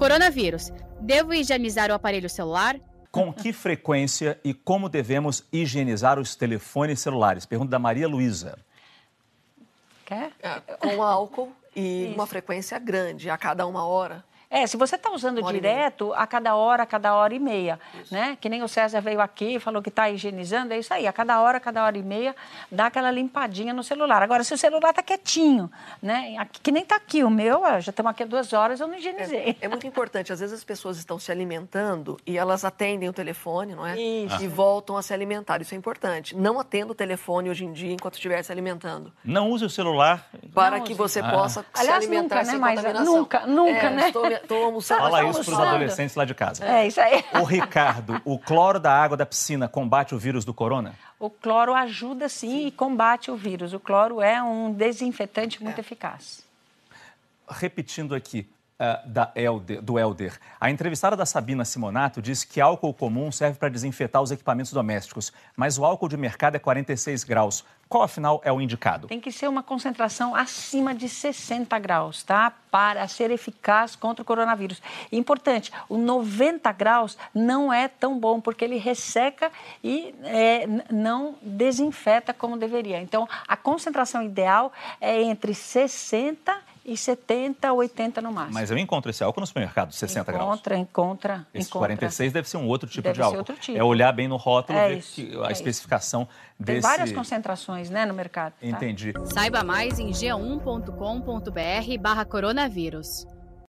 Coronavírus. Devo higienizar o aparelho celular? Com que frequência e como devemos higienizar os telefones celulares? Pergunta da Maria Luísa. Quer? É, com álcool e Isso. uma frequência grande, a cada uma hora. É, se você está usando hora direto, a cada hora, a cada hora e meia, né? Que nem o César veio aqui e falou que está higienizando, é isso aí. A cada hora, a cada hora e meia, dá aquela limpadinha no celular. Agora, se o celular está quietinho, né? Aqui- Que nem está aqui o meu, já estamos aqui há duas horas, eu não higienizei. É muito importante. Às vezes as pessoas estão se alimentando e elas atendem o telefone, não é? Isso. E voltam a se alimentar. Isso é importante. Não atenda o telefone hoje em dia enquanto estiver se alimentando. Não use o celular. Para Não, que você Ah. possa se Aliás, alimentar nunca, né, sem Maísa? contaminação. Nunca, nunca, É, né? Estou, estou almoçando. Fala isso para os adolescentes lá de casa. É isso aí. O Ricardo, o cloro da água da piscina combate o vírus do corona? O cloro ajuda sim, e combate o vírus. O cloro é um desinfetante muito eficaz. Repetindo aqui da Helder- do Helder, a entrevistada da Sabina Simonato disse que álcool comum serve para desinfetar os equipamentos domésticos, mas o álcool de mercado é 46 graus. Qual, afinal, é o indicado? Tem que ser uma concentração acima de 60 graus, tá? Para ser eficaz contra o coronavírus. Importante, o 90 graus não é tão bom, porque ele resseca e é, não desinfeta como deveria. Então, a concentração ideal é entre 60 e 70, 80 no máximo. Mas eu encontro esse álcool no supermercado, 60 graus. encontra, encontra, Esse encontra. 46 deve ser um outro tipo Deve de ser álcool. outro tipo. É olhar bem no rótulo, É ver isso, que- é a isso. especificação Tem desse... várias concentrações né, no mercado. tá? Entendi. Saiba mais em g1.com.br barra coronavírus.